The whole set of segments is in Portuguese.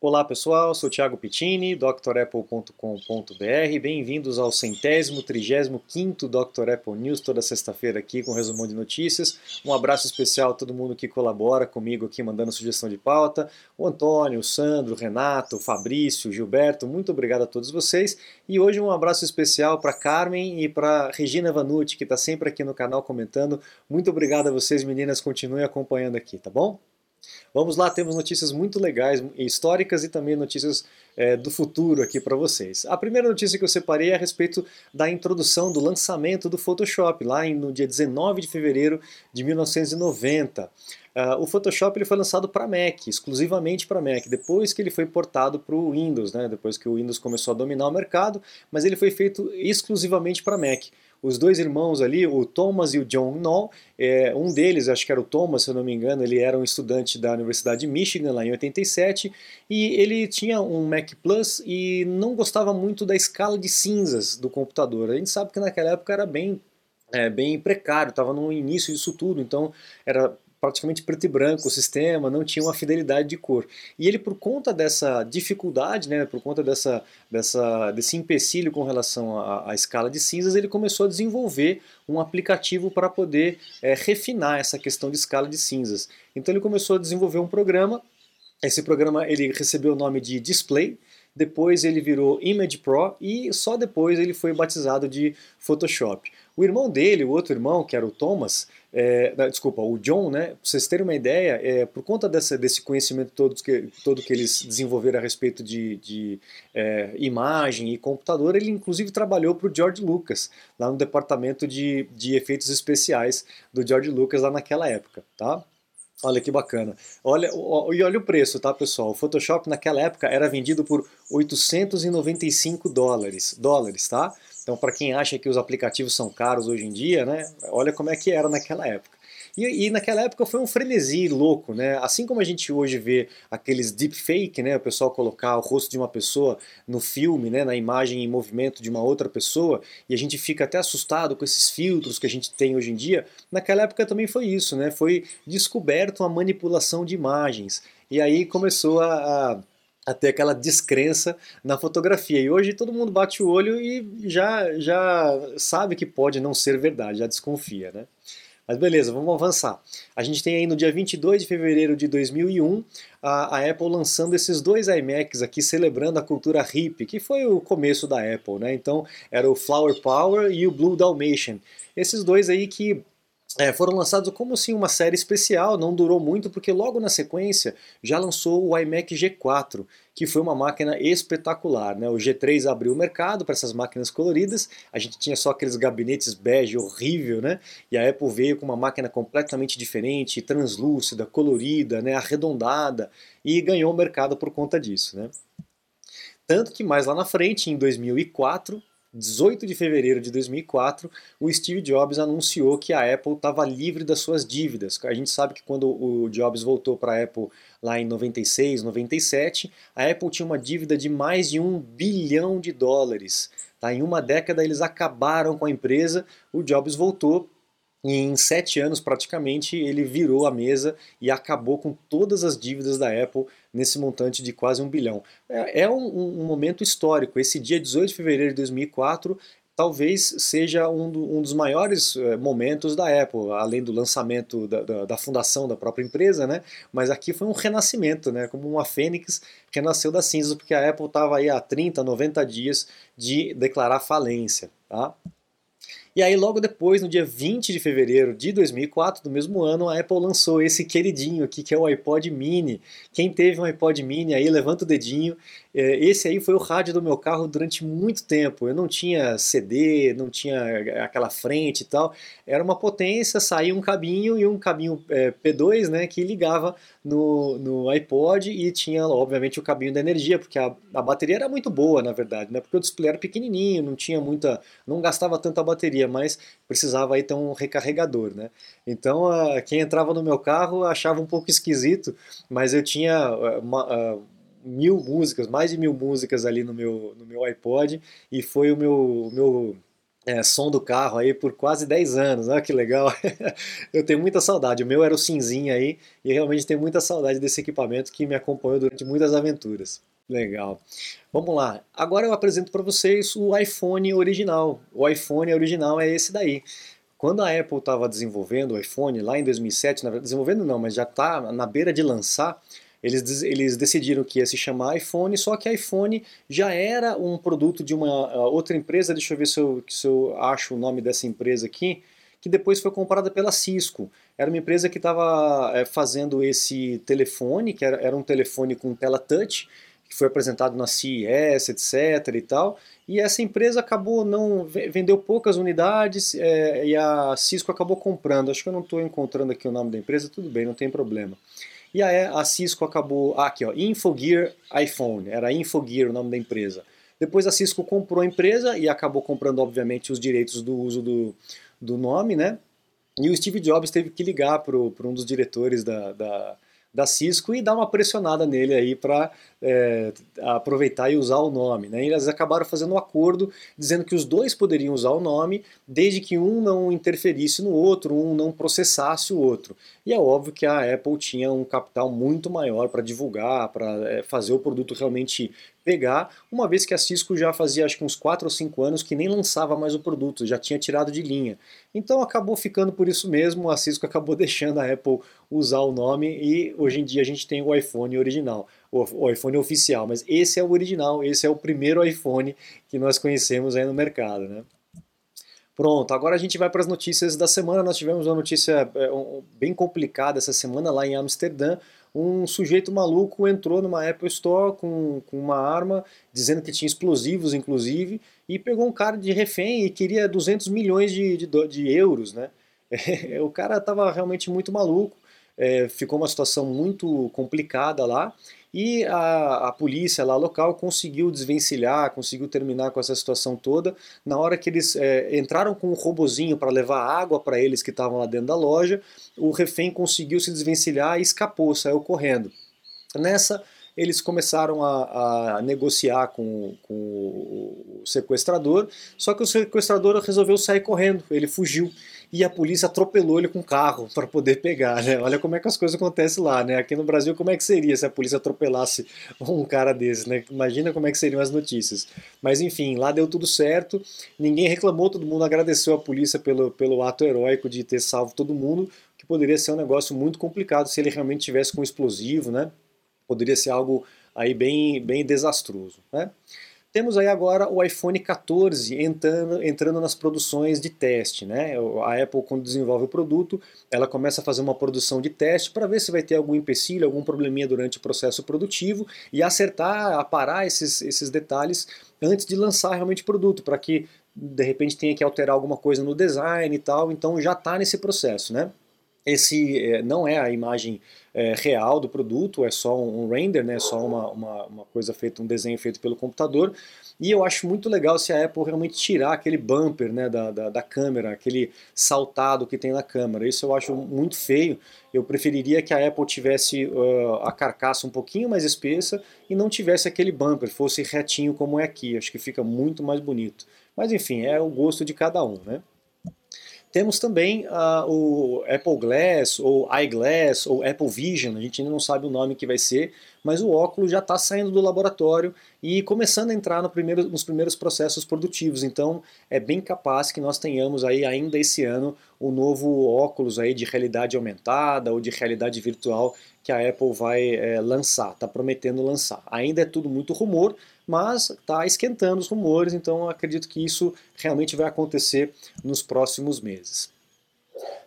Olá pessoal, sou Thiago Pittini, drapple.com.br. Bem-vindos ao centésimo, trigésimo quinto Dr. Apple News, toda sexta-feira aqui com um resumão de notícias. Um abraço especial a todo mundo que colabora comigo aqui, mandando sugestão de pauta. O Antônio, o Sandro, o Renato, o Fabrício, o Gilberto, muito obrigado a todos vocês. E hoje um abraço especial para Carmen e para Regina Vanucci, que está sempre aqui no canal comentando. Muito obrigado a vocês, meninas, continuem acompanhando aqui, tá bom? Vamos lá, temos notícias muito legais, históricas e também notícias é, do futuro aqui para vocês. A primeira notícia que eu separei é a respeito da introdução, do lançamento do Photoshop, lá no dia 19 de fevereiro de 1990. Uh, ah, o Photoshop ele foi lançado para Mac, exclusivamente para Mac, depois que ele foi portado para o Windows, né, depois que o Windows começou a dominar o mercado, mas ele foi feito exclusivamente para Mac os dois irmãos ali, o Thomas e o John Knoll, é, um deles, acho que era o Thomas, se eu não me engano, ele era um estudante da Universidade de Michigan, lá em 87, e ele tinha um Mac Plus e não gostava muito da escala de cinzas do computador. A gente sabe que naquela época era bem é, bem precário, estava no início disso tudo, então era praticamente preto e branco o sistema, não tinha uma fidelidade de cor. E ele, por conta dessa dificuldade, né, por conta dessa, dessa, desse empecilho com relação à, à escala de cinzas, ele começou a desenvolver um aplicativo para poder é, refinar essa questão de escala de cinzas. Então ele começou a desenvolver um programa, esse programa ele recebeu o nome de Display, depois ele virou Image Pro e só depois ele foi batizado de Photoshop. O irmão dele, o outro irmão, que era o Thomas, é, desculpa, o John, né, para vocês terem uma ideia, é, por conta dessa, desse conhecimento todo que, todo que eles desenvolveram a respeito de, de é, imagem e computador, ele inclusive trabalhou para o George Lucas, lá no departamento de, de efeitos especiais do George Lucas lá naquela época, tá? Olha que bacana. Olha, e olha o preço, tá, pessoal? O Photoshop naquela época era vendido por 895 dólares, dólares, tá? Então, para quem acha que os aplicativos são caros hoje em dia, né? Olha como é que era naquela época. E, e, naquela época foi um frenesi louco, né? Assim como a gente hoje vê aqueles deepfake, né? O pessoal colocar o rosto de uma pessoa no filme, né? Na imagem em movimento de uma outra pessoa, e a gente fica até assustado com esses filtros que a gente tem hoje em dia. Naquela época também foi isso, né? Foi descoberto a manipulação de imagens. E aí começou a, a a ter aquela descrença na fotografia. E hoje todo mundo bate o olho e já, já sabe que pode não ser verdade, já desconfia, né? Mas beleza, vamos avançar. A gente tem aí no dia 22 de fevereiro de 2001 a, a, Apple lançando esses dois iMacs aqui celebrando a cultura hippie, que foi o começo da Apple, né? Então era o Flower Power e o Blue Dalmatian. Esses dois aí que é, foram lançados como assim uma série especial, não durou muito porque logo na sequência já lançou o iMac G4, que foi uma máquina espetacular. Né? O G3 abriu o mercado para essas máquinas coloridas, a gente tinha só aqueles gabinetes bege horrível, né? e a Apple veio com uma máquina completamente diferente, translúcida, colorida, né? arredondada, e ganhou o mercado por conta disso. Né? Tanto que mais lá na frente, em 2004, 18 de fevereiro de 2004, o Steve Jobs anunciou que a Apple estava livre das suas dívidas. A gente sabe que quando o Jobs voltou para a Apple lá em 96, 97, a Apple tinha uma dívida de mais de um bilhão de dólares. Tá? Em uma década eles acabaram com a empresa, o Jobs voltou e em sete anos, praticamente, ele virou a mesa e acabou com todas as dívidas da Apple nesse montante de quase um bilhão. É, é um, um, momento histórico. Esse dia 18 de fevereiro de 2004 talvez seja um, do, um dos maiores é, momentos da Apple, além do lançamento da, da, da, fundação da própria empresa, né? Mas aqui foi um renascimento, né? Como uma fênix renasceu das cinzas, porque a Apple estava aí há 30, 90 dias de declarar falência, tá? E aí, logo depois, no dia 20 de fevereiro de 2004, do mesmo ano, a Apple lançou esse queridinho aqui, que é o iPod Mini. Quem teve um iPod Mini aí, levanta o dedinho. É, esse aí foi o rádio do meu carro durante muito tempo. Eu não tinha CD, não tinha aquela frente e tal. Era uma potência, saía um cabinho e um cabinho é, P2, né, que ligava no, no iPod e tinha, obviamente, o cabinho da energia, porque a, a bateria era muito boa, na verdade, né, porque o display era pequenininho, não tinha muita, não gastava tanta bateria, mas precisava aí ter um recarregador, né. Então, a, quem entrava no meu carro achava um pouco esquisito, mas eu tinha uma, mil músicas, mais de mil músicas ali no meu, no meu iPod, e foi o meu, meu é, som do carro aí por quase 10 anos, olha que legal. eu tenho muita saudade, o meu era o cinzinho aí e realmente tenho muita saudade desse equipamento que me acompanhou durante muitas aventuras. Legal. Vamos lá. Agora eu apresento para vocês o iPhone original. O iPhone original é esse daí. Quando a Apple estava desenvolvendo o iPhone lá em 2007, na verdade, desenvolvendo não, mas já está na beira de lançar, eles, eles decidiram que ia se chamar iPhone, só que iPhone já era um produto de uma outra empresa, deixa eu ver se eu, se eu acho o nome dessa empresa aqui, que depois foi comprada pela Cisco. Era uma empresa que estava é, fazendo esse telefone, que era, era um telefone com tela touch, que foi apresentado na CES, etc. e tal. E essa empresa acabou não vendeu poucas unidades é, e a Cisco acabou comprando. Acho que eu não estou encontrando aqui o nome da empresa, tudo bem, não tem problema. E aí a Cisco acabou. Ah, aqui, ó, Infogear iPhone, era Infogear o nome da empresa. Depois a Cisco comprou a empresa e acabou comprando, obviamente, os direitos do uso do, do nome, né? E o Steve Jobs teve que ligar para um dos diretores da, da da Cisco e dar uma pressionada nele aí para é, aproveitar e usar o nome. Né? E eles acabaram fazendo um acordo dizendo que os dois poderiam usar o nome desde que um não interferisse no outro, um não processasse o outro. E é óbvio que a Apple tinha um capital muito maior para divulgar, para é, fazer o produto realmente pegar, uma vez que a Cisco já fazia acho que uns 4 ou 5 anos que nem lançava mais o produto, já tinha tirado de linha. Então acabou ficando por isso mesmo, a Cisco acabou deixando a Apple usar o nome e hoje em dia a gente tem o iPhone original, o iPhone oficial, mas esse é o original, esse é o primeiro iPhone que nós conhecemos aí no mercado, né? Pronto, agora a gente vai para as notícias da semana. Nós tivemos uma notícia é, bem complicada essa semana lá em Amsterdã, um sujeito maluco entrou numa Apple Store com, com uma arma, dizendo que tinha explosivos, inclusive, e pegou um cara de refém e queria 200 milhões de, de, de euros, né? É, o cara estava realmente muito maluco, é, ficou uma situação muito complicada lá, e a, a, polícia lá local conseguiu desvencilhar, conseguiu terminar com essa situação toda. Na hora que eles é, entraram com um robozinho para levar água para eles que estavam lá dentro da loja, o refém conseguiu se desvencilhar e escapou, saiu correndo. Nessa, eles começaram a, a negociar com, com, o sequestrador, só que o sequestrador resolveu sair correndo, ele fugiu e a polícia atropelou ele com o carro para poder pegar, né? Olha como é que as coisas acontecem lá, né? Aqui no Brasil, como é que seria se a polícia atropelasse um cara desse, né? Imagina como é que seriam as notícias. Mas enfim, lá deu tudo certo, ninguém reclamou, todo mundo agradeceu a polícia pelo, pelo ato heróico de ter salvo todo mundo, que poderia ser um negócio muito complicado se ele realmente tivesse com explosivo, né? Poderia ser algo aí bem, bem desastroso, né? Temos aí agora o iPhone 14 entrando, entrando nas produções de teste. Né? A Apple, quando desenvolve o produto, ela começa a fazer uma produção de teste para ver se vai ter algum empecilho, algum probleminha durante o processo produtivo e acertar, aparar esses, esses detalhes antes de lançar realmente o produto, para que de repente tenha que alterar alguma coisa no design e tal. Então já está nesse processo. Né? Esse é, não é a imagem é, real do produto, é só um render, né, é só uma, uma, uma, coisa feita, um desenho feito pelo computador. E eu acho muito legal se a Apple realmente tirar aquele bumper né, da, da, da câmera, aquele saltado que tem na câmera. Isso eu acho muito feio. Eu preferiria que a Apple tivesse uh, a carcaça um pouquinho mais espessa e não tivesse aquele bumper, fosse retinho como é aqui. Acho que fica muito mais bonito. Mas enfim, é o gosto de cada um, né? Temos também uh, o Apple Glass, ou iGlass, ou Apple Vision, a gente ainda não sabe o nome que vai ser, mas o óculos já está saindo do laboratório e começando a entrar no primeiro, nos primeiros processos produtivos. Então é bem capaz que nós tenhamos aí ainda esse ano o novo óculos aí de realidade aumentada ou de realidade virtual que a Apple vai é, lançar, está prometendo lançar. Ainda é tudo muito rumor, mas está esquentando os rumores, então acredito que isso realmente vai acontecer nos próximos meses.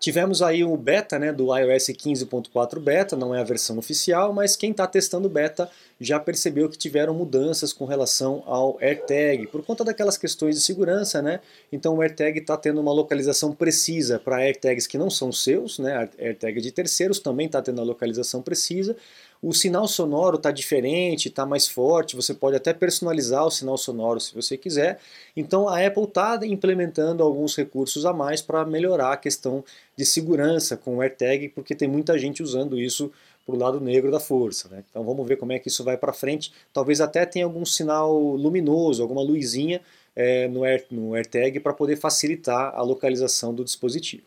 Tivemos aí o beta né, do iOS 15.4 beta, não é a versão oficial, mas quem está testando beta já percebeu que tiveram mudanças com relação ao AirTag, por conta daquelas questões de segurança, né? Então o AirTag está tendo uma localização precisa para AirTags que não são seus, né? AirTag de terceiros também está tendo a localização precisa, o sinal sonoro está diferente, está mais forte, você pode até personalizar o sinal sonoro se você quiser. Então a Apple está implementando alguns recursos a mais para melhorar a questão de segurança com o AirTag, porque tem muita gente usando isso para o lado negro da força. Né? Então vamos ver como é que isso vai para frente. Talvez até tenha algum sinal luminoso, alguma luzinha é, no, Air, no AirTag para poder facilitar a localização do dispositivo.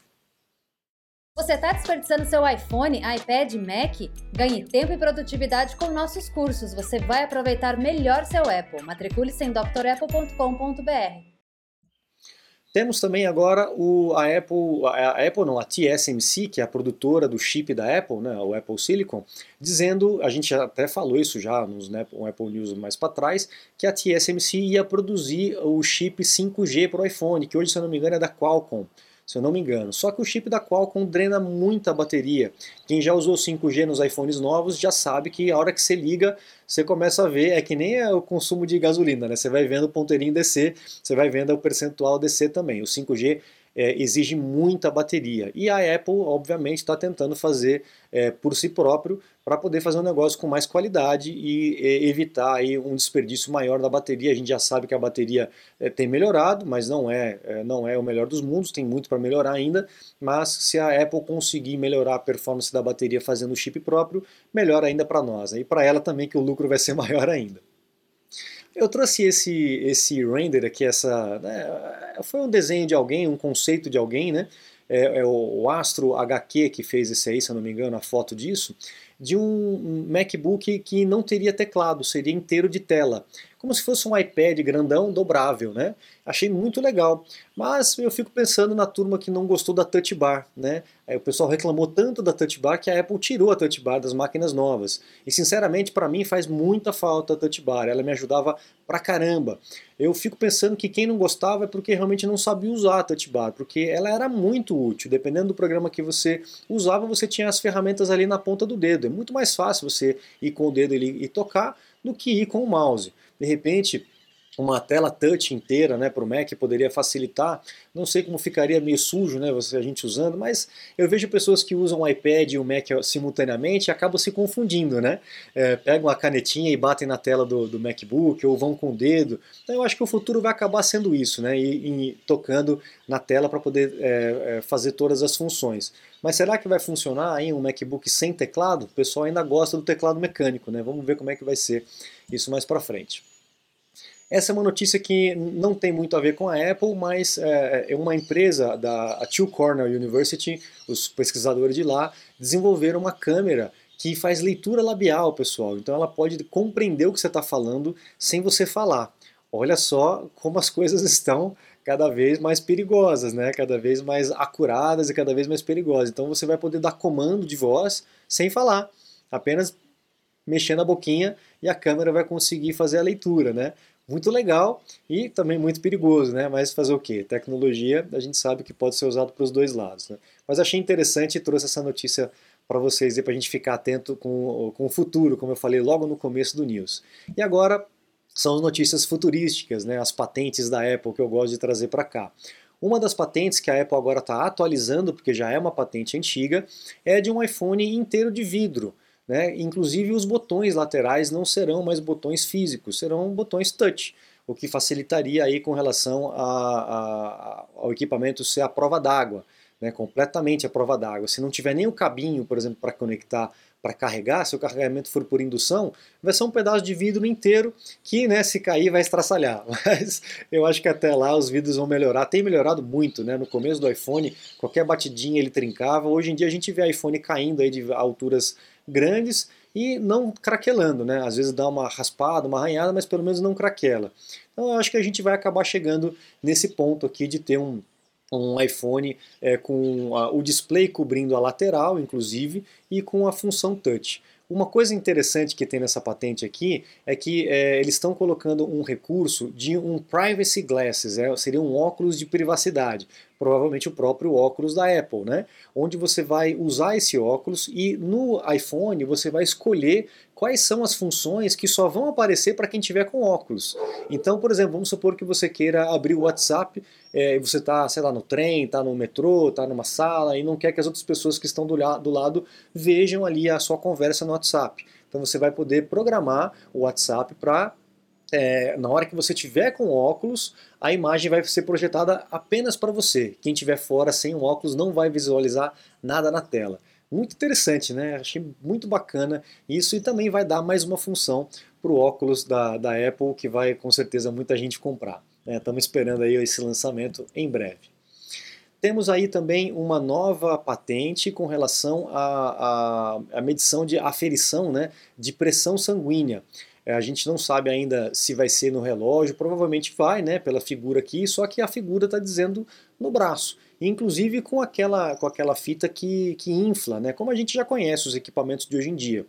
Você está desperdiçando seu iPhone, iPad, Mac? Ganhe tempo e produtividade com nossos cursos. Você vai aproveitar melhor seu Apple. Matricule-se em drapple.com.br. Temos também agora o, a Apple, a Apple não, a TSMC, que é a produtora do chip da Apple, né, o Apple Silicon, dizendo, a gente até falou isso já nos né, um Apple News mais para trás, que a TSMC ia produzir o chip 5G para o iPhone, que hoje, se eu não me engano, é da Qualcomm se eu não me engano. Só que o chip da Qualcomm drena muita bateria. Quem já usou 5G nos iPhones novos já sabe que a hora que você liga, você começa a ver, é que nem é o consumo de gasolina, né? Você vai vendo o ponteirinho descer, você vai vendo o percentual descer também. O 5G é, exige muita bateria. E a Apple, obviamente, está tentando fazer é, por si próprio para poder fazer um negócio com mais qualidade e, e evitar aí um desperdício maior da bateria. A gente já sabe que a bateria é, tem melhorado, mas não é, é, não é o melhor dos mundos, tem muito para melhorar ainda. Mas se a Apple conseguir melhorar a performance da bateria fazendo o chip próprio, melhor ainda para nós. Né? E para ela também que o lucro vai ser maior ainda. Eu trouxe esse, esse render aqui, essa, né, foi um desenho de alguém, um conceito de alguém, né? É, é o, Astro HQ que fez esse aí, se eu não me engano, a foto disso, de um MacBook que não teria teclado, seria inteiro de tela como se fosse um iPad grandão dobrável, né? Achei muito legal. Mas eu fico pensando na turma que não gostou da Touch Bar, né? Aí o pessoal reclamou tanto da Touch Bar que a Apple tirou a Touch Bar das máquinas novas. E sinceramente, para mim faz muita falta a Touch Bar. Ela me ajudava pra caramba. Eu fico pensando que quem não gostava é porque realmente não sabia usar a Touch Bar, porque ela era muito útil. Dependendo do programa que você usava, você tinha as ferramentas ali na ponta do dedo. É muito mais fácil você ir com o dedo ali e tocar do que ir com o mouse. De repente, uma tela touch inteira né, para o Mac poderia facilitar. Não sei como ficaria meio sujo né, a gente usando, mas eu vejo pessoas que usam o iPad e o Mac simultaneamente e acabam se confundindo. Né? É, pegam a canetinha e batem na tela do, do, MacBook ou vão com o dedo. Então eu acho que o futuro vai acabar sendo isso, né, e, e tocando na tela para poder é, é, fazer todas as funções. Mas será que vai funcionar aí um MacBook sem teclado? O pessoal ainda gosta do teclado mecânico, né? Vamos ver como é que vai ser isso mais para frente. Essa é uma notícia que não tem muito a ver com a Apple, mas é, é uma empresa da Two Cornell University, os pesquisadores de lá, desenvolveram uma câmera que faz leitura labial, pessoal. Então ela pode compreender o que você está falando sem você falar. Olha só como as coisas estão cada vez mais perigosas, né? Cada vez mais acuradas e cada vez mais perigosas. Então você vai poder dar comando de voz sem falar, apenas mexendo a boquinha e a câmera vai conseguir fazer a leitura, né? Muito legal e também muito perigoso, né? Mas fazer o quê? Tecnologia, a gente sabe que pode ser usado para os dois lados. Né? Mas achei interessante e trouxe essa notícia para vocês e para a gente ficar atento com, com o futuro, como eu falei logo no começo do news. E agora são as notícias futurísticas, né? As patentes da Apple que eu gosto de trazer para cá. Uma das patentes que a Apple agora está atualizando, porque já é uma patente antiga, é de um iPhone inteiro de vidro. Né? Inclusive os botões laterais não serão mais botões físicos, serão botões touch, o que facilitaria aí com relação a, a, ao equipamento ser a prova d'água, né? completamente a prova d'água. Se não tiver nem o cabinho, por exemplo, para conectar para carregar, se o carregamento for por indução, vai ser um pedaço de vidro inteiro que, né, se cair, vai estraçalhar. Mas eu acho que até lá os vidros vão melhorar. Tem melhorado muito, né? No começo do iPhone, qualquer batidinha ele trincava. Hoje em dia a gente vê iPhone caindo aí de alturas grandes e não craquelando, né? Às vezes dá uma raspada, uma arranhada, mas pelo menos não craquela. Então eu acho que a gente vai acabar chegando nesse ponto aqui de ter um, um iPhone é, com a, o display cobrindo a lateral, inclusive, e com a função touch. Uma coisa interessante que tem nessa patente aqui é que é, eles estão colocando um recurso de um privacy glasses, é, seria um óculos de privacidade provavelmente o próprio óculos da Apple, né? Onde você vai usar esse óculos e no iPhone você vai escolher quais são as funções que só vão aparecer para quem tiver com óculos. Então, por exemplo, vamos supor que você queira abrir o WhatsApp, é, você está, sei lá, no trem, está no metrô, está numa sala e não quer que as outras pessoas que estão do, do lado vejam ali a sua conversa no WhatsApp. Então você vai poder programar o WhatsApp para é, na hora que você tiver com óculos, a imagem vai ser projetada apenas para você. Quem tiver fora sem o óculos não vai visualizar nada na tela. Muito interessante, né? Achei muito bacana isso e também vai dar mais uma função para o óculos da, da Apple que vai com certeza muita gente comprar. Estamos né? esperando aí esse lançamento em breve. Temos aí também uma nova patente com relação à medição de aferição né, de pressão sanguínea. É, a gente não sabe ainda se vai ser no relógio, provavelmente vai, né, pela figura aqui, só que a figura está dizendo no braço. Inclusive com aquela, com aquela fita que, que infla, né, como a gente já conhece os equipamentos de hoje em dia.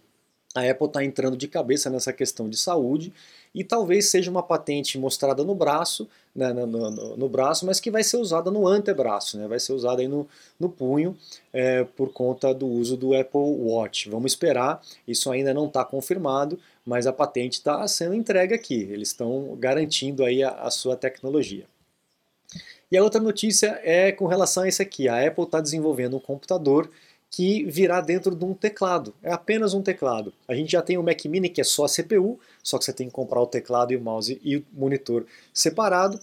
A Apple está entrando de cabeça nessa questão de saúde e talvez seja uma patente mostrada no braço, né, no, no, no, braço, mas que vai ser usada no antebraço, né, vai ser usada aí no, no punho é, por conta do uso do Apple Watch. Vamos esperar, isso ainda não está confirmado, mas a patente está sendo entregue aqui, eles estão garantindo aí a, a sua tecnologia. E a outra notícia é com relação a isso aqui, a Apple está desenvolvendo um computador que virá dentro de um teclado. É apenas um teclado. A gente já tem o Mac Mini que é só a CPU, só que você tem que comprar o teclado e o mouse e o monitor separado.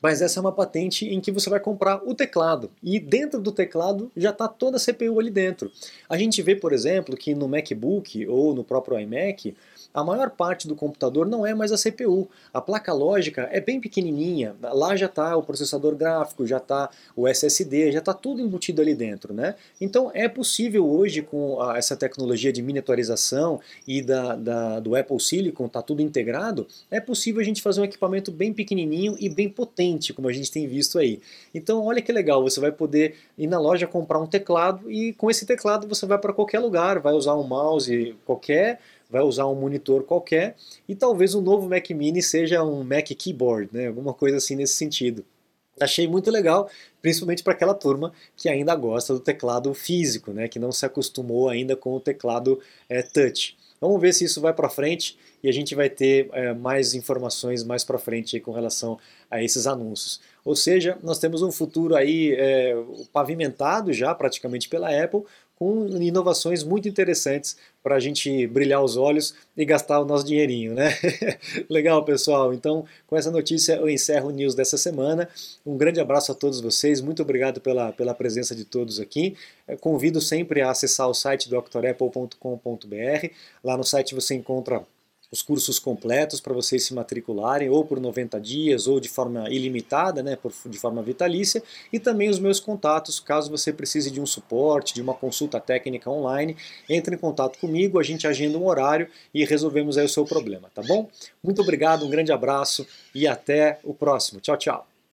Mas essa é uma patente em que você vai comprar o teclado e dentro do teclado já está toda a CPU ali dentro. A gente vê, por exemplo, que no MacBook ou no próprio iMac a maior parte do computador não é mais a CPU. A placa lógica é bem pequenininha, lá já está o processador gráfico, já está o SSD, já está tudo embutido ali dentro. Né? Então é possível hoje, com essa tecnologia de miniaturização e da, da, do Apple Silicon, está tudo integrado, é possível a gente fazer um equipamento bem pequenininho e bem potente, como a gente tem visto aí. Então olha que legal, você vai poder ir na loja comprar um teclado e com esse teclado você vai para qualquer lugar, vai usar um mouse qualquer, vai usar um monitor qualquer e talvez o novo Mac Mini seja um Mac Keyboard, né? alguma coisa assim nesse sentido. Achei muito legal, principalmente para aquela turma que ainda gosta do teclado físico, né? que não se acostumou ainda com o teclado é, touch. Vamos ver se isso vai para frente e a gente vai ter é, mais informações mais para frente com relação a esses anúncios. Ou seja, nós temos um futuro aí é, pavimentado já praticamente pela Apple com inovações muito interessantes para a gente brilhar os olhos e gastar o nosso dinheirinho, né? Legal, pessoal. Então, com essa notícia eu encerro o news dessa semana. Um grande abraço a todos vocês. Muito obrigado pela, pela presença de todos aqui. Eu convido sempre a acessar o site drapple.com.br. Lá no site você encontra os cursos completos para vocês se matricularem, ou por 90 dias, ou de forma ilimitada, né, por, de forma vitalícia, e também os meus contatos, caso você precise de um suporte, de uma consulta técnica online, entre em contato comigo, a gente agenda um horário e resolvemos aí o seu problema, tá bom? Muito obrigado, um grande abraço e até o próximo. Tchau, tchau.